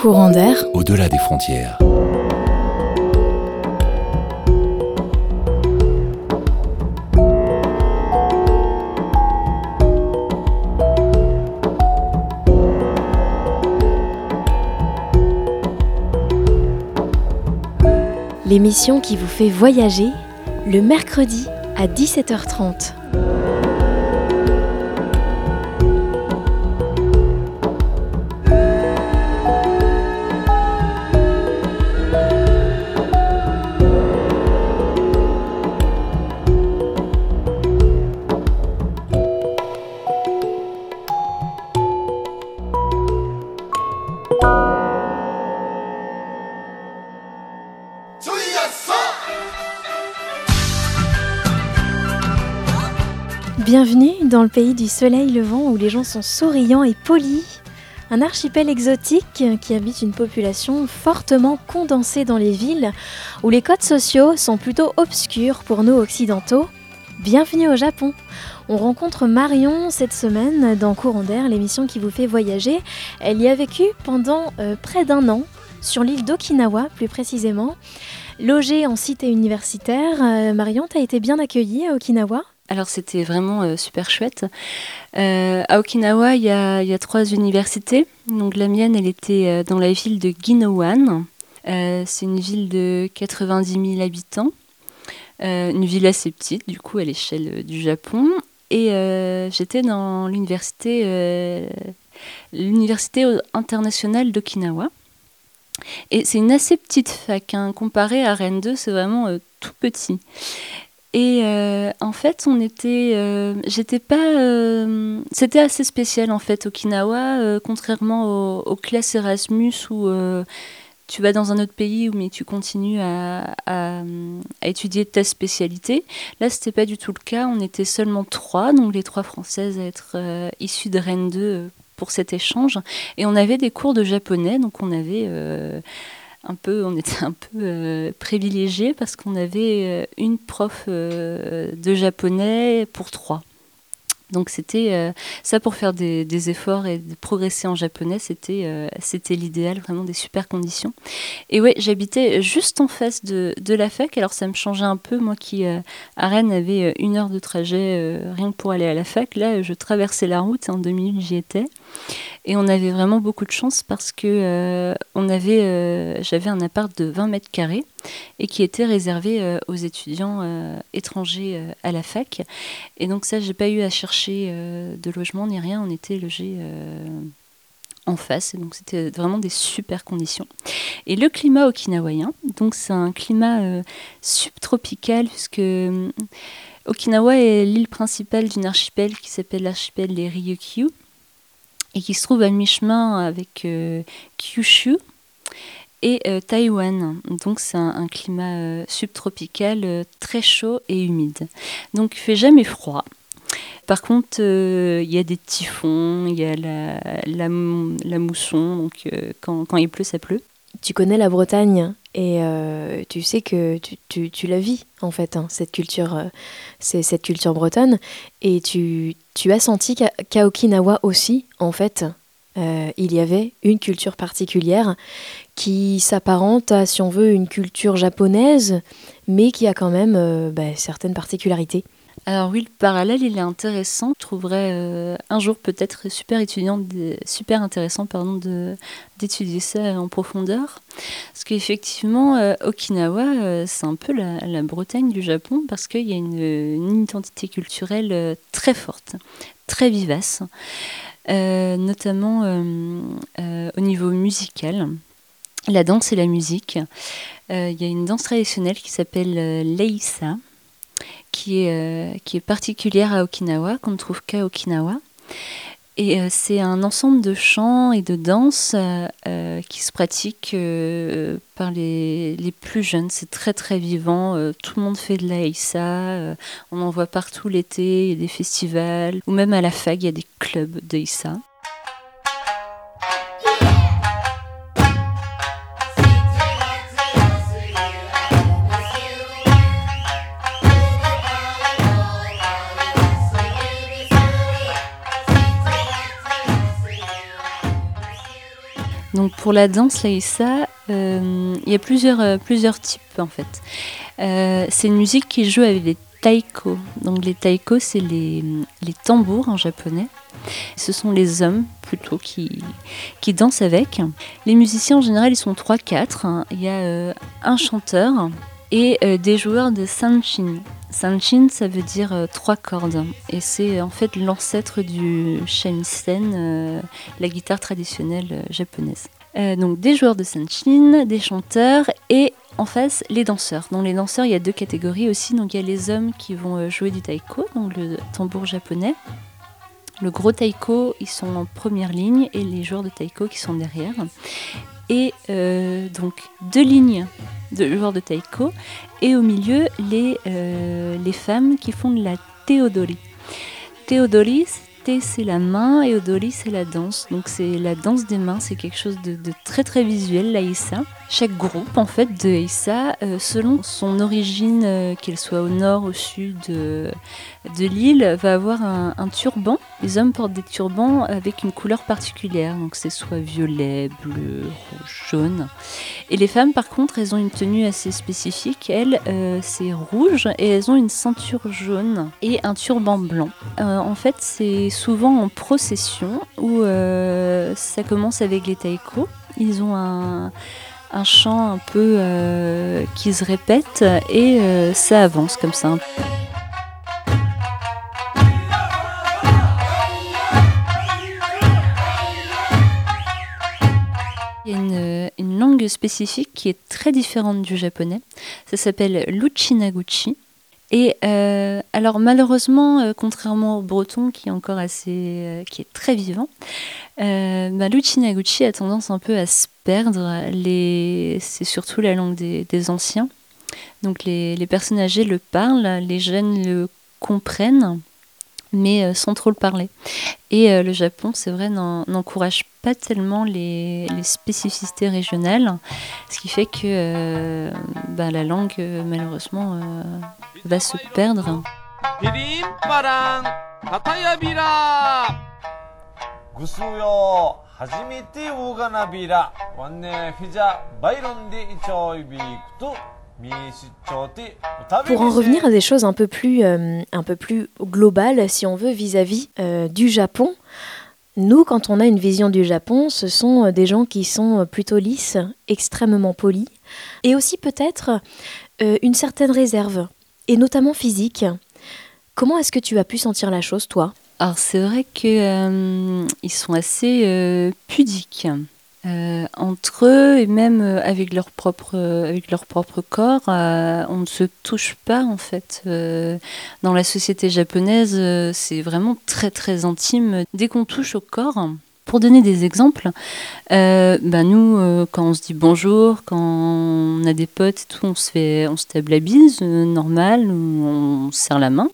Courant d'air. Au-delà des frontières. L'émission qui vous fait voyager le mercredi à 17h30. Bienvenue dans le pays du soleil levant où les gens sont souriants et polis. Un archipel exotique qui habite une population fortement condensée dans les villes, où les codes sociaux sont plutôt obscurs pour nous occidentaux. Bienvenue au Japon. On rencontre Marion cette semaine dans Courant d'air, l'émission qui vous fait voyager. Elle y a vécu pendant euh, près d'un an, sur l'île d'Okinawa plus précisément. Logée en cité universitaire, euh, Marion, t'as été bien accueillie à Okinawa? Alors c'était vraiment euh, super chouette. Euh, à Okinawa, il y, a, trois universités. Donc la mienne, elle était euh, dans la ville de Ginowan. c'est une ville de 90 000 habitants. une ville assez petite, du coup, à l'échelle du Japon. Et j'étais dans l'université, l'université internationale d'Okinawa. Et c'est une assez petite fac, hein. comparé à Rennes 2, c'est vraiment tout petit. Et euh, en fait, on était, euh, j'étais pas, euh, c'était assez spécial en fait Okinawa, contrairement aux, classes Erasmus où tu vas dans un autre pays mais tu continues à, à, étudier ta spécialité. Là, c'était pas du tout le cas. On était seulement trois, donc les trois françaises à être issues de Rennes 2 pour cet échange, et on avait des cours de japonais, donc on avait un peu, on était un peu euh, privilégiés parce qu'on avait euh, une prof euh, de japonais pour trois. Donc c'était euh, ça pour faire des, efforts et progresser en japonais, c'était l'idéal, vraiment des super conditions. Et ouais, j'habitais juste en face de, de, la fac, alors ça me changeait un peu, moi qui à Rennes avait une heure de trajet rien que pour aller à la fac, là je traversais la route, en deux minutes j'y étais. Et on avait vraiment beaucoup de chance parce que on avait, j'avais un appart de 20 mètres carrés et qui était réservé euh, aux étudiants euh, étrangers euh, à la fac. Et donc ça, j'ai pas eu à chercher de logement ni rien. On était logés en face. Donc c'était vraiment des super conditions. Et le climat okinawayen, donc c'est un climat subtropical puisque Okinawa est l'île principale d'une archipel qui s'appelle l'archipel des Ryukyu et qui se trouve à mi-chemin avec Kyushu et euh, Taïwan. Donc c'est un, climat euh, subtropical euh, très chaud et humide. Donc il fait jamais froid. Par contre, il y a des typhons, il y a la, la, mousson, donc quand, il pleut, ça pleut. Tu connais la Bretagne? Et tu sais que tu, tu, la vis en fait, hein, cette culture, c'est cette culture bretonne. Et tu, tu as senti qu'à Okinawa aussi, en fait, il y avait une culture particulière qui s'apparente à, si on veut, une culture japonaise, mais qui a quand même euh, bah, certaines particularités. Alors oui, le parallèle, il est intéressant. Je trouverais euh, un jour peut-être super étudiant, super intéressant d'étudier ça en profondeur. Parce qu'effectivement, euh, Okinawa, c'est un peu la, Bretagne du Japon parce qu'il y a une, identité culturelle très forte, très vivace, notamment au niveau musical la danse et la musique. Euh, il y a une danse traditionnelle qui s'appelle euh, Leisa, qui est, euh, qui est particulière à Okinawa, qu'on ne trouve qu'à Okinawa. Et c'est un ensemble de chants et de danses qui se pratiquent par les, les, plus jeunes. C'est très très vivant. tout le monde fait de la on en voit partout l'été, il y a des festivals. Ou même à la fac, il y a des clubs de Pour la danse laïssa, il y a plusieurs, plusieurs types en fait. c'est une musique qui joue avec les taiko. Donc les taiko, c'est les, les, tambours en japonais. Ce sont les hommes plutôt qui, qui dansent avec. Les musiciens en général, ils sont 3-4. Hein. Il y a un chanteur et des joueurs de sanshin. Sanchin, ça veut dire euh, trois cordes. Et c'est en fait l'ancêtre du shamisen, euh, la guitare traditionnelle euh, japonaise. Donc des joueurs de sanchin, des chanteurs et en face les danseurs. Dans les danseurs, il y a deux catégories aussi. Donc il y a les hommes qui vont jouer du taiko, donc le tambour japonais. Le gros taiko, ils sont en première ligne et les joueurs de taiko qui sont derrière. Et donc deux lignes de joueurs de taiko et au milieu les, euh, les femmes qui font de la théodori. Théodori, c'est la main et Odori c'est la danse. Donc c'est la danse des mains, c'est quelque chose de, très très visuel, l'Aïssa. Chaque groupe en fait de Aïssa, euh, selon son origine, euh, qu'elle soit au nord, au sud de, de l'île, va avoir un, turban. Les hommes portent des turbans avec une couleur particulière, donc c'est soit violet, bleu, rouge, jaune. Et les femmes par contre, elles ont une tenue assez spécifique. Elles, euh, c'est rouge et elles ont une ceinture jaune et un turban blanc. en fait, c'est souvent en procession où euh, ça commence avec les taïko. Ils ont un, chant un peu euh, qui se répète et euh, ça avance comme ça. Il y a une, langue spécifique qui est très différente du japonais. Ça s'appelle l'uchinaguchi. Et euh, alors malheureusement, euh, contrairement au breton qui est encore assez, euh, qui est très vivant, bah, l'uchinaguchi a tendance un peu à se perdre. C'est surtout la langue des, anciens. Donc les, personnes âgées le parlent, les jeunes le comprennent, mais sans trop le parler. Et le Japon, c'est vrai, n'encourage pas tellement les, spécificités régionales, ce qui fait que bah, la langue, malheureusement, va se perdre. Pour en revenir à des choses un peu plus, euh, un peu plus globales, si on veut, vis-à-vis euh, du Japon, nous, quand on a une vision du Japon, ce sont euh, des gens qui sont plutôt lisses, extrêmement polis, et aussi peut-être une certaine réserve, et notamment physique. Comment est-ce que tu as pu sentir la chose, toi? Alors c'est vrai qu'ils sont assez pudiques. Euh, entre eux et même euh, avec leur propre, euh, avec leur propre corps, on ne se touche pas en fait. dans la société japonaise, c'est vraiment très très intime. Dès qu'on touche au corps, pour donner des exemples, bah nous, quand on se dit bonjour, quand on a des potes tout, on se fait, on se tape la bise, normal, on serre la main.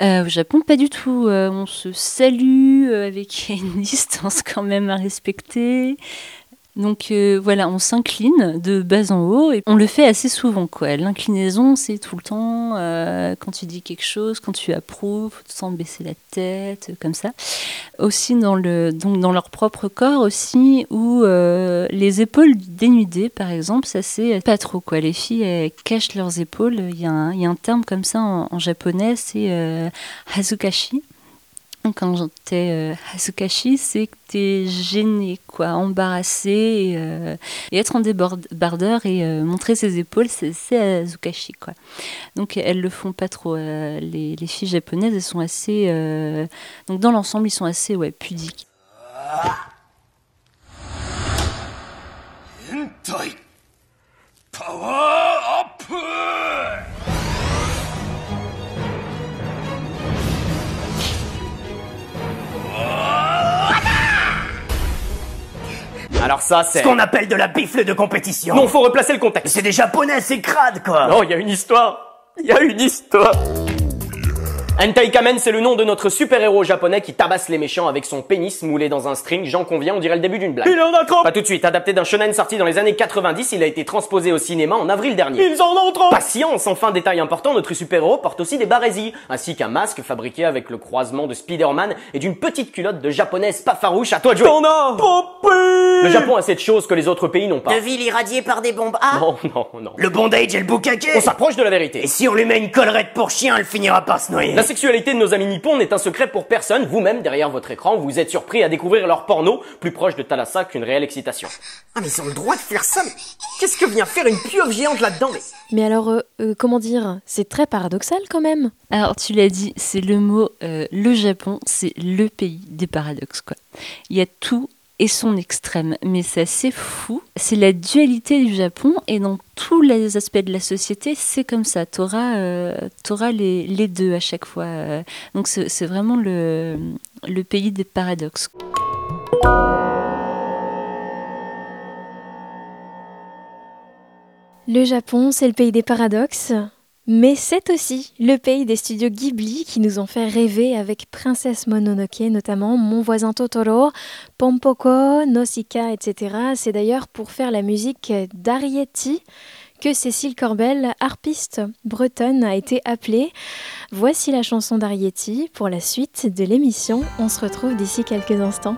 au Japon, pas du tout. on se salue avec une distance quand même à respecter. Donc euh, voilà, on s'incline de bas en haut et on le fait assez souvent. quoi. L'inclinaison, c'est tout le temps euh, quand tu dis quelque chose, quand tu approuves, sans baisser la tête, euh, comme ça. Aussi dans, le, donc dans leur propre corps aussi, où les épaules dénudées, par exemple, ça c'est pas trop. quoi. Les filles cachent leurs épaules. Il y, a un terme comme ça en, en japonais, c'est hazukashi quand j'étais euh, Hasukashi, c'est que t'es gêné, quoi, embarrassé, et, euh, être en débardeur et euh, montrer ses épaules, c'est Hasukashi, quoi. Donc elles le font pas trop. Euh, les, les, filles japonaises, elles sont assez, donc dans l'ensemble, ils sont assez, ouais, pudiques. Up! Alors ça, c'est... Ce qu'on appelle de la bifle de compétition. Non, faut replacer le contexte. C'est des japonais, c'est crade, quoi. Non, il y a une histoire. Il y a une histoire. Hentai Kamen, c'est le nom de notre super-héros japonais qui tabasse les méchants avec son pénis moulé dans un string. J'en conviens, on dirait le début d'une blague. Il en a trop Pas tout de suite, adapté d'un shonen sorti dans les années 90, il a été transposé au cinéma en avril dernier. Ils en ont trop Patience, enfin détail important, notre super-héros porte aussi des barésies, ainsi qu'un masque fabriqué avec le croisement de Spider-Man et d'une petite culotte de japonaise pas farouche, à toi de jouer T'en as Le Japon a cette chose que les autres pays n'ont pas. De villes irradiées par des bombes Ah Non, non, non. Le bondage et le bukake On s'approche de la vérité. Et si on lui met une collerette pour chien, elle finira par se noyer La sexualité de nos amis nippons n'est un secret pour personne. Vous-même, derrière votre écran, vous êtes surpris à découvrir leur porno, plus proche de Thalassa qu'une réelle excitation. Ah mais ils ont le droit de faire ça, mais qu'est-ce que vient faire une pieuvre géante là-dedans mais... Mais alors, euh, euh, comment dire? C'est très paradoxal quand même. Alors, tu l'as dit, c'est le mot, euh, le Japon, c'est le pays des paradoxes, quoi. Il y a tout et son extrême, mais c'est assez fou. C'est la dualité du Japon, et dans tous les aspects de la société, c'est comme ça. Tu auras, les, les, deux à chaque fois. Donc, c'est c'est vraiment le, le pays des paradoxes. Le Japon, c'est le pays des paradoxes, mais c'est aussi le pays des studios Ghibli qui nous ont fait rêver avec Princesse Mononoke, notamment Mon voisin Totoro, Pompoko, Nausicaa, etc. C'est d'ailleurs pour faire la musique d'Arietti que Cécile Corbel, harpiste bretonne, a été appelée. Voici la chanson d'Arietti pour la suite de l'émission. On se retrouve d'ici quelques instants.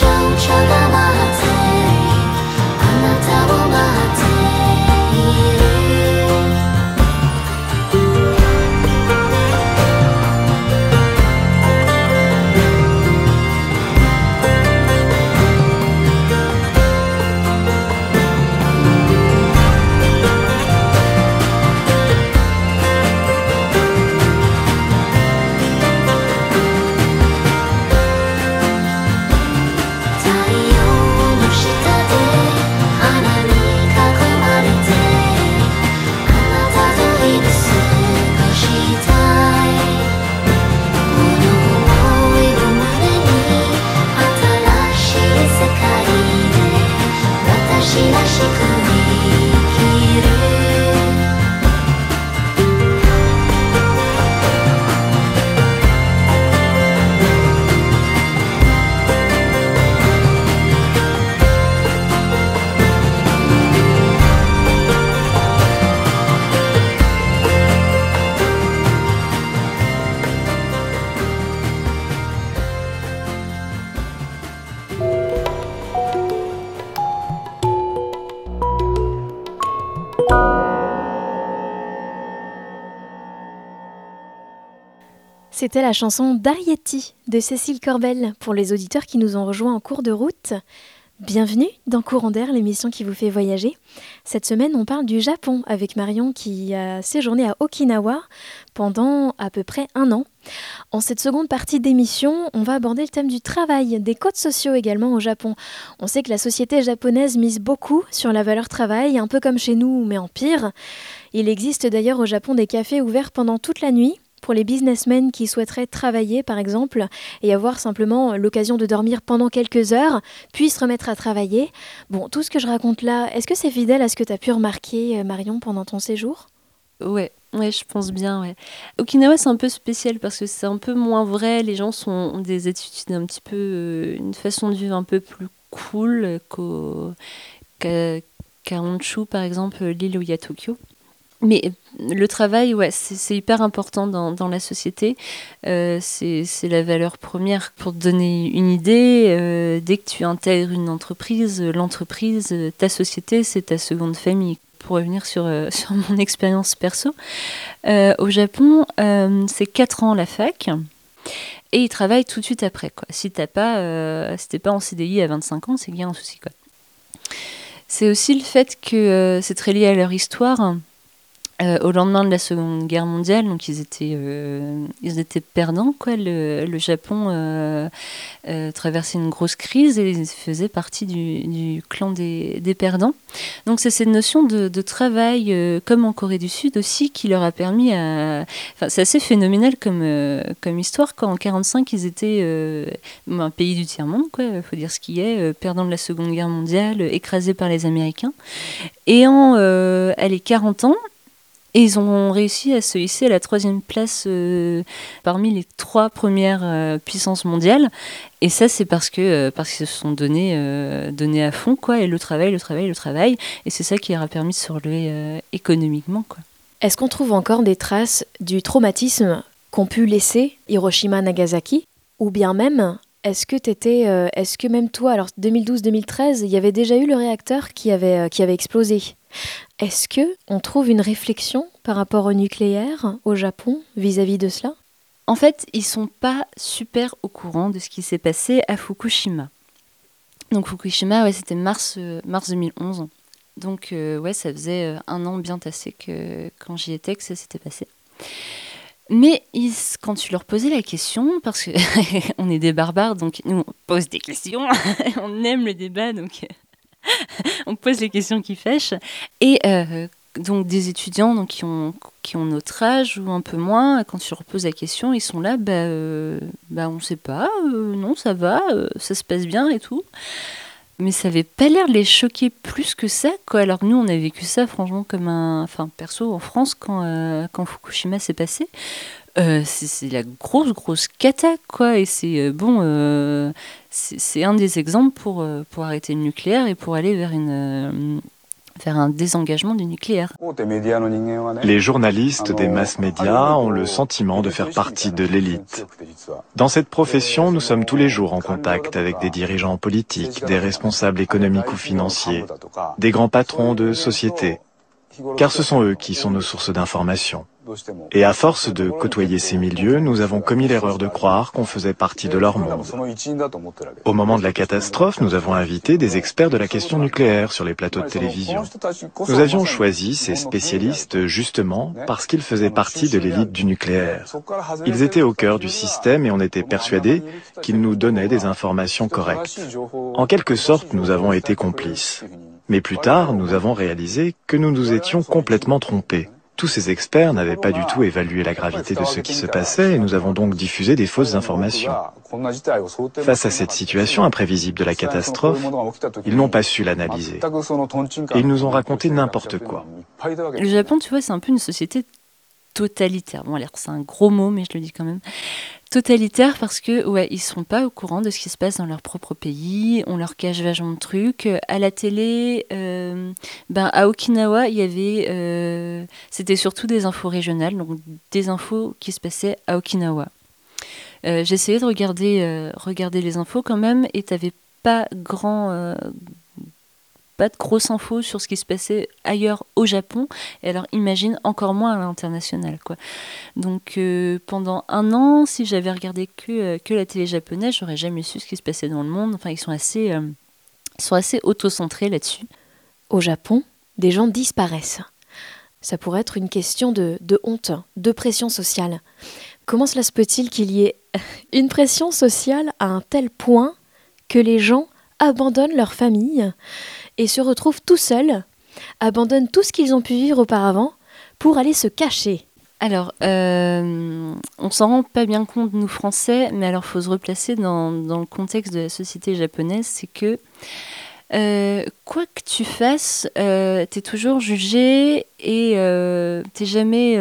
小丑的。C'était la chanson d'Arietti de Cécile Corbel pour les auditeurs qui nous ont rejoints en cours de route. Bienvenue dans Courant d'air, l'émission qui vous fait voyager. Cette semaine, on parle du Japon avec Marion qui a séjourné à Okinawa pendant à peu près un an. En cette seconde partie d'émission, on va aborder le thème du travail, des codes sociaux également au Japon. On sait que la société japonaise mise beaucoup sur la valeur travail, un peu comme chez nous, mais en pire. Il existe d'ailleurs au Japon des cafés ouverts pendant toute la nuit les businessmen qui souhaiteraient travailler, par exemple, et avoir simplement l'occasion de dormir pendant quelques heures, puis se remettre à travailler. Bon, tout ce que je raconte là, est-ce que c'est fidèle à ce que tu as pu remarquer, euh, Marion, pendant ton séjour? Ouais, ouais, je pense bien. Ouais. Okinawa, c'est un peu spécial parce que c'est un peu moins vrai. Les gens sont, ont des attitudes un petit peu. Euh, une façon de vivre un peu plus cool qu'à Honshu, par exemple, l'île où il y a Tokyo. Mais le travail, ouais, c'est hyper important dans, la société. Euh, c'est la valeur première. Pour te donner une idée, euh, dès que tu intègres une entreprise, l'entreprise, ta société, c'est ta seconde famille. Pour revenir sur, euh, mon expérience perso, euh, au Japon, euh, c'est 4 ans la fac. Et ils travaillent tout de suite après. Si tu pas, si pas en CDI à 25 ans, c'est a un souci. C'est aussi le fait que c'est très lié à leur histoire. Euh, au lendemain de la Seconde Guerre mondiale, donc ils étaient, euh, ils étaient perdants. Quoi. Le, Japon euh, traversait une grosse crise et ils faisaient partie du, clan des, perdants. Donc c'est cette notion de, travail, comme en Corée du Sud aussi, qui leur a permis à... Enfin, c'est assez phénoménal comme, comme histoire. Quand en 1945, ils étaient un pays du tiers-monde, il faut dire ce qui est, perdant de la Seconde Guerre mondiale, écrasés par les Américains. Et en allez, 40 ans, et ils ont réussi à se hisser à la troisième place euh, parmi les trois premières euh, puissances mondiales. Et ça, c'est parce que euh, parce qu'ils se sont donnés, donnés à fond, quoi. Et le travail, le travail, le travail. Et c'est ça qui leur a permis de se relever économiquement, quoi. Est-ce qu'on trouve encore des traces du traumatisme qu'ont pu laisser Hiroshima, Nagasaki, ou bien même est-ce que t'étais, est-ce que même toi, alors 2012-2013, il y avait déjà eu le réacteur qui avait qui avait explosé? Est-ce que on trouve une réflexion par rapport au nucléaire au Japon vis-à-vis de cela? En fait, ils sont pas super au courant de ce qui s'est passé à Fukushima. Donc Fukushima, ouais, c'était mars, euh, mars 2011. Donc euh, ouais, ça faisait euh, un an bien tassé que quand j'y étais que ça s'était passé. Mais quand tu leur posais la question, parce que on est des barbares, donc nous on pose des questions, on aime le débat, donc on pose les questions qui fâchent. Et euh, donc des étudiants donc, qui, ont, notre âge ou un peu moins, quand tu leur poses la question, ils sont là, bah, euh, bah sait pas, euh, non, ça va, ça se passe bien et tout. Mais ça avait pas l'air de les choquer plus que ça, quoi. Alors nous, on a vécu ça, franchement, comme un... Enfin, perso, en France, quand, quand Fukushima s'est passé, euh, c'est la grosse, grosse cata, quoi. Et c'est euh, bon, euh, c'est un des exemples pour, pour arrêter le nucléaire et pour aller vers une vers un désengagement du nucléaire. Les journalistes des masses médias ont le sentiment de faire partie de l'élite. Dans cette profession, nous sommes tous les jours en contact avec des dirigeants politiques, des responsables économiques ou financiers, des grands patrons de sociétés, car ce sont eux qui sont nos sources d'information. Et à force de côtoyer ces milieux, nous avons commis l'erreur de croire qu'on faisait partie de leur monde. Au moment de la catastrophe, nous avons invité des experts de la question nucléaire sur les plateaux de télévision. Nous avions choisi ces spécialistes justement parce qu'ils faisaient partie de l'élite du nucléaire. Ils étaient au cœur du système et on était persuadés qu'ils nous donnaient des informations correctes. En quelque sorte, nous avons été complices. Mais plus tard, nous avons réalisé que nous nous étions complètement trompés. Tous ces experts n'avaient pas du tout évalué la gravité de ce qui se passait et nous avons donc diffusé des fausses informations. Face à cette situation imprévisible de la catastrophe, ils n'ont pas su l'analyser. Et ils nous ont raconté n'importe quoi. Le Japon, tu vois, c'est un peu une société totalitaire. Bon, c'est un gros mot, mais je le dis quand même totalitaire parce que ouais ils sont pas au courant de ce qui se passe dans leur propre pays on leur cache vachement de trucs. À la télé euh, ben à Okinawa il y avait euh, c'était surtout des infos régionales donc des infos qui se passaient à Okinawa. Euh, j'essayais de regarder regarder les infos quand même et t'avais pas grand pas de grosses infos sur ce qui se passait ailleurs au Japon, et alors imagine encore moins à l'international. quoi. Donc euh, pendant un an, si j'avais regardé que, euh, que la télé japonaise, j'aurais jamais su ce qui se passait dans le monde. Enfin, ils sont assez... Euh, sont assez autocentrés là-dessus. Au Japon, des gens disparaissent. Ça pourrait être une question de, de honte, de pression sociale. Comment cela se peut-il qu'il y ait une pression sociale à un tel point que les gens abandonnent leur famille? Et se retrouvent tout seuls, abandonnent tout ce qu'ils ont pu vivre auparavant pour aller se cacher alors, euh, on s'en rend pas bien compte, nous Français, mais alors faut se replacer dans, le contexte de la société japonaise, c'est que euh, quoi que tu fasses, euh, tu es toujours jugé et euh, t'es jamais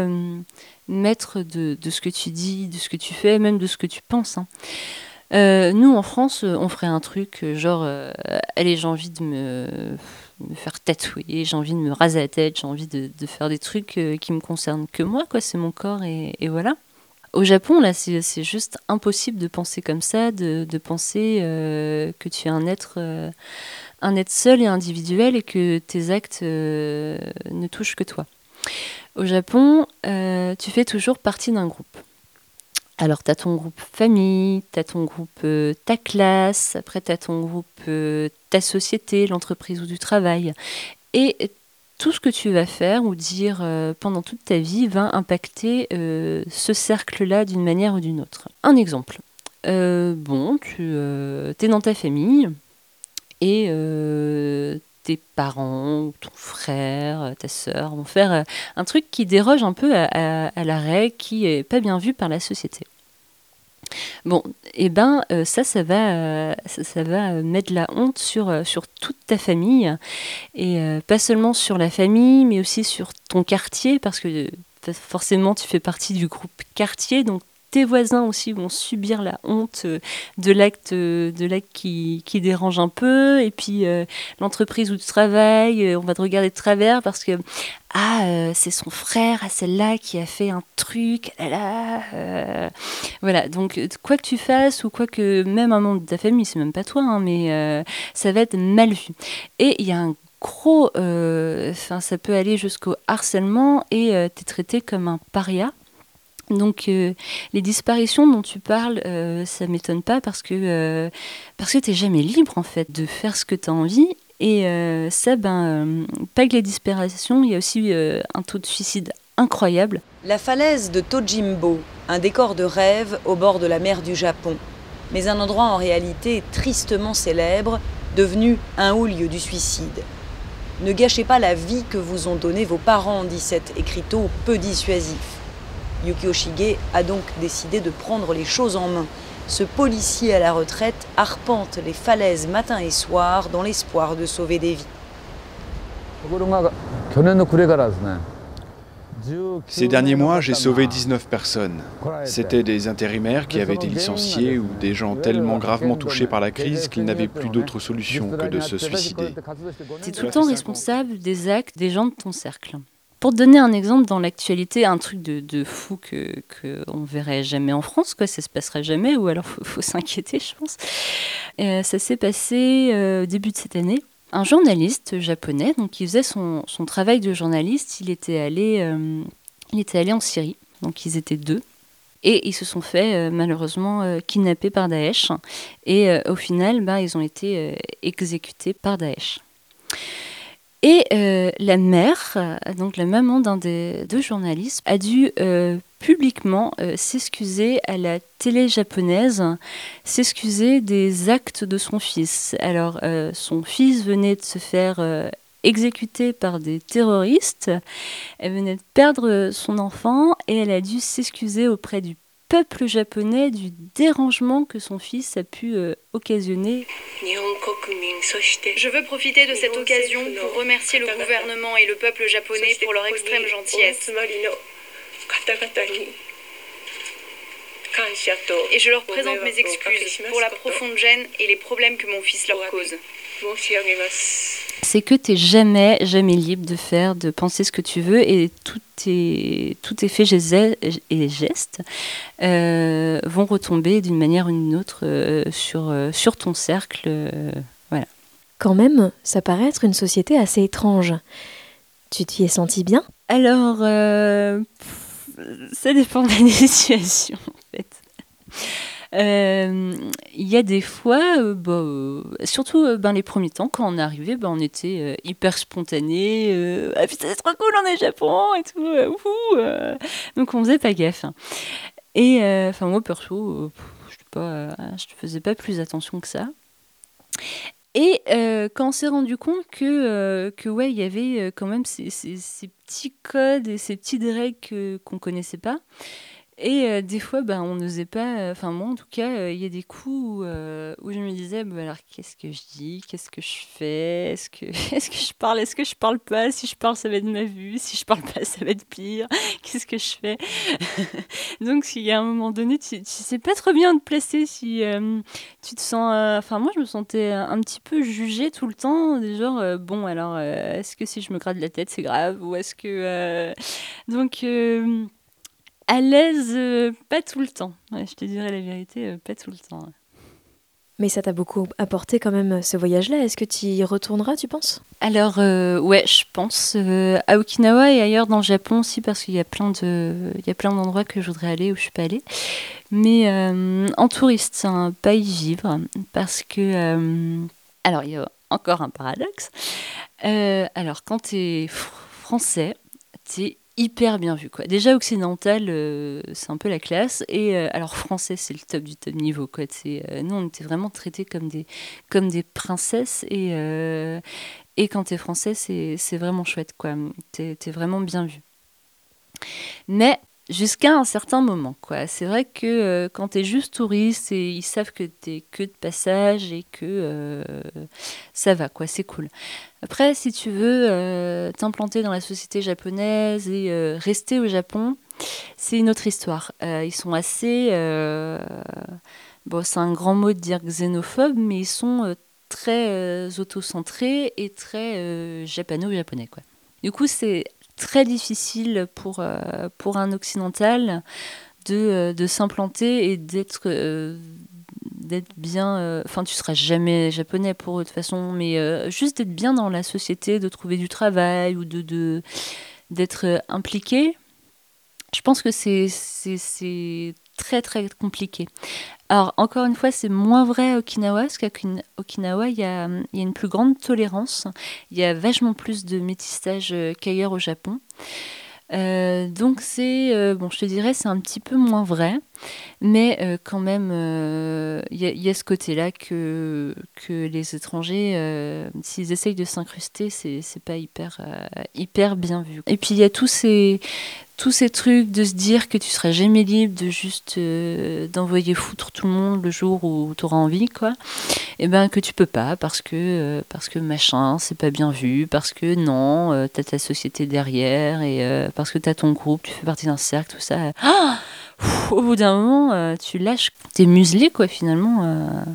maître de, ce que tu dis, de ce que tu fais, même de ce que tu penses. Hein. Nous, en France, on ferait un truc genre, allez, j'ai envie de me faire tatouer, j'ai envie de me raser la tête, j'ai envie de, faire des trucs euh, qui me concernent que moi, quoi, c'est mon corps et, voilà. Au Japon, là, c'est juste impossible de penser comme ça, de, penser euh, que tu es un être, euh, un être seul et individuel et que tes actes ne touchent que toi. Au Japon, tu fais toujours partie d'un groupe. Alors, tu as ton groupe famille, tu as ton groupe euh, ta classe, après tu as ton groupe euh, ta société, l'entreprise ou du travail. Et tout ce que tu vas faire ou dire euh, pendant toute ta vie va impacter ce cercle-là d'une manière ou d'une autre. Un exemple. bon, tu es dans ta famille et parents, ton frère, ta sœur vont faire euh, un truc qui déroge un peu à, règle, qui est pas bien vu par la société. Bon, et eh ben euh, ça, ça va, euh, ça, va mettre la honte sur, sur toute ta famille et pas seulement sur la famille, mais aussi sur ton quartier parce que forcément tu fais partie du groupe quartier, donc tes voisins aussi vont subir la honte euh, de l'acte euh, de l'acte qui, qui, dérange un peu. Et puis euh, l'entreprise où tu travailles on va te regarder de travers parce que ah c'est son frère à celle-là qui a fait un truc là, voilà. Donc quoi que tu fasses ou quoi que même un membre de ta famille c'est même pas toi hein, mais ça va être mal vu. Et il y a un gros enfin ça peut aller jusqu'au harcèlement et tu es traité comme un paria donc euh, les disparitions dont tu parles, euh, ça m'étonne pas parce que euh, parce que t'es jamais libre en fait de faire ce que tu as envie. Et ça, ben, pas que les disparitions, il y a aussi un taux de suicide incroyable. La falaise de Tojimbo, un décor de rêve au bord de la mer du Japon, mais un endroit en réalité tristement célèbre, devenu un haut lieu du suicide. Ne gâchez pas la vie que vous ont donnée vos parents, dit cet écriteau peu dissuasif. Yukio Shige a donc décidé de prendre les choses en main. Ce policier à la retraite arpente les falaises matin et soir dans l'espoir de sauver des vies. Ces derniers mois, j'ai sauvé 19 personnes. C'était des intérimaires qui avaient été licenciés ou des gens tellement gravement touchés par la crise qu'ils n'avaient plus d'autre solution que de se suicider. Tu es tout le temps responsable des actes des gens de ton cercle. Pour donner un exemple dans l'actualité, un truc de, fou que qu'on verrait jamais en France, quoi, ça se passerait jamais, ou alors faut, faut s'inquiéter, je pense. Euh, ça s'est passé euh, au début de cette année. Un journaliste japonais, donc qui faisait son, son travail de journaliste, il était allé, euh, il était allé en Syrie, donc ils étaient deux. Et ils se sont fait malheureusement kidnapper par Daesh. Et au final, bah, ils ont été exécutés par Daesh. Et euh, la mère, donc la maman d'un des deux journalistes, a dû euh, publiquement euh, s'excuser à la télé japonaise, s'excuser des actes de son fils. Alors, son fils venait de se faire exécuter par des terroristes, elle venait de perdre son enfant et elle a dû s'excuser auprès du peuple japonais du dérangement que son fils a pu euh, occasionner. Je veux profiter de cette occasion pour remercier le gouvernement et le peuple japonais pour leur extrême gentillesse. Et je leur présente mes excuses pour la profonde gêne et les problèmes que mon fils leur cause c'est que tu n'es jamais, jamais libre de faire, de penser ce que tu veux et tout tes, tout tes faits et gestes euh, vont retomber d'une manière ou d'une autre euh, sur, euh, sur ton cercle. voilà. Quand même, ça paraît être une société assez étrange. Tu t'y es senti bien? Alors, ça dépend des situations. Il y a des fois, bah, surtout ben, les premiers temps, quand on arrivé, ben, on était hyper spontané. ah putain, c'est trop cool, on est au Japon et tout. donc on faisait pas gaffe. Hein. Et enfin, moi perso, je ne faisais pas plus attention que ça. Et euh, quand on s'est rendu compte que, euh, ouais, il y avait euh, quand même ces, petits codes et ces petites règles qu'on ne connaissait pas, et euh, des fois, ben, on n'osait pas. Euh, enfin, moi, en tout cas, euh, il y a des coups où, je me disais, bah, alors, qu'est-ce que je dis? Qu'est-ce que je fais? Est-ce que, est que je parle? Est-ce que je parle pas? Si je parle, ça va être ma vue. Si je parle pas, ça va être pire. Qu'est-ce que je fais? Donc, il y a un moment donné, tu, tu sais pas trop bien te placer. Si tu te sens. Enfin, moi, je me sentais un petit peu jugée tout le temps. Genre, bon, alors, est-ce que si je me gratte la tête, c'est grave? Ou est-ce que. Donc à l'aise, euh, pas tout le temps. je te dirais la vérité, euh, pas tout le temps. Mais ça t'a beaucoup apporté quand même ce voyage-là. Est-ce que tu y retourneras, tu penses? Alors, euh, ouais, je pense. à Okinawa et ailleurs dans le Japon aussi, parce qu'il y a plein de, il y a plein d'endroits que je voudrais aller où je suis pas allée. Mais en touriste, un pas y vivre, parce que, alors il y a encore un paradoxe. alors, quand tu es français, tu es hyper bien vu. Quoi. Déjà occidental, euh, c'est un peu la classe. Et euh, alors français, c'est le top du top niveau. Quoi. Euh, nous, on était vraiment traités comme des, comme des princesses. Et, et quand tu es français, c'est vraiment chouette. Tu es, vraiment bien vu. Mais jusqu'à un certain moment. quoi. C'est vrai que quand tu es juste touriste, et ils savent que tu es que de passage et que ça va, quoi, c'est cool. Après, si tu veux euh, t'implanter dans la société japonaise et euh, rester au Japon, c'est une autre histoire. Euh, ils sont assez... bon, c'est un grand mot de dire xénophobe, mais ils sont très autocentrés et très japano-japonais. Du coup, c'est très difficile pour, pour un occidental de, de s'implanter et d'être d'être bien. Euh, enfin, tu seras jamais japonais pour de toute façon, mais euh, juste d'être bien dans la société, de trouver du travail ou de d'être euh, impliqué. Je pense que c'est très très compliqué. Alors encore une fois, c'est moins vrai à Okinawa, parce qu'à Okinawa, il y, a, une plus grande tolérance, il y a vachement plus de métissage qu'ailleurs au Japon. Euh, donc c'est, euh, bon, je te dirais, c'est un petit peu moins vrai, mais euh, quand même, il y, a ce côté-là que, que les étrangers, s'ils essayent de s'incruster, c'est, pas hyper, hyper bien vu. Et puis il y a tous ces, tous ces trucs de se dire que tu seras jamais libre de juste euh, d'envoyer foutre tout le monde le jour où tu auras envie quoi. Et eh ben que tu peux pas parce que euh, parce que machin c'est pas bien vu parce que non euh, tu as ta société derrière et parce que tu as ton groupe tu fais partie d'un cercle tout ça. Ah au bout d'un moment tu lâches t'es muselé quoi finalement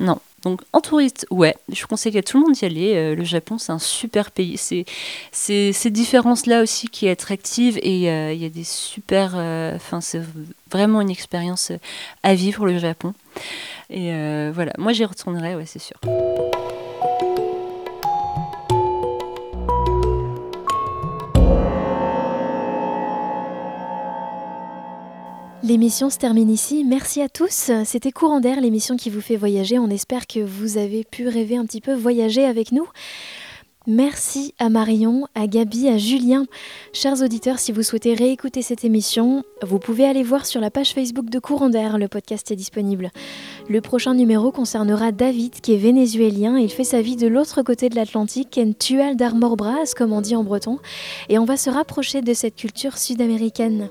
non donc en touriste, ouais, je conseille à tout le monde d'y aller. Euh, le Japon, c'est un super pays. C'est ces différences-là aussi qui est attractive et euh, il y a des super... Euh, enfin, c'est vraiment une expérience à vivre le Japon. Et voilà, moi j'y retournerai, ouais, c'est sûr. L'émission se termine ici. Merci à tous. C'était Courant d'air, l'émission qui vous fait voyager. On espère que vous avez pu rêver un petit peu voyager avec nous. Merci à Marion, à Gabi, à Julien. Chers auditeurs, si vous souhaitez réécouter cette émission, vous pouvez aller voir sur la page Facebook de Courant d'air, le podcast est disponible. Le prochain numéro concernera David, qui est vénézuélien. Il fait sa vie de l'autre côté de l'Atlantique, en tual d'armor bras, comme on dit en breton. Et on va se rapprocher de cette culture sud-américaine.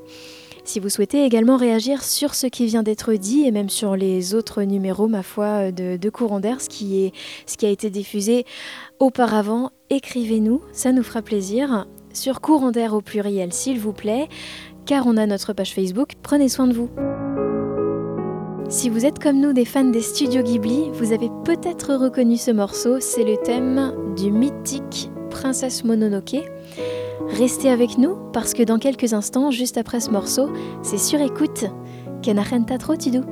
Si vous souhaitez également réagir sur ce qui vient d'être dit et même sur les autres numéros, ma foi, de, de Courant d'air, ce, qui ce qui a été diffusé auparavant, écrivez-nous, ça nous fera plaisir. Sur Courant d'air au pluriel, s'il vous plaît, car on a notre page Facebook, prenez soin de vous. Si vous êtes comme nous des fans des studios Ghibli, vous avez peut-être reconnu ce morceau, c'est le thème du mythique Princesse Mononoke. Restez avec nous parce que dans quelques instants, juste après ce morceau, c'est sur écoute. Kenarenta Tidou.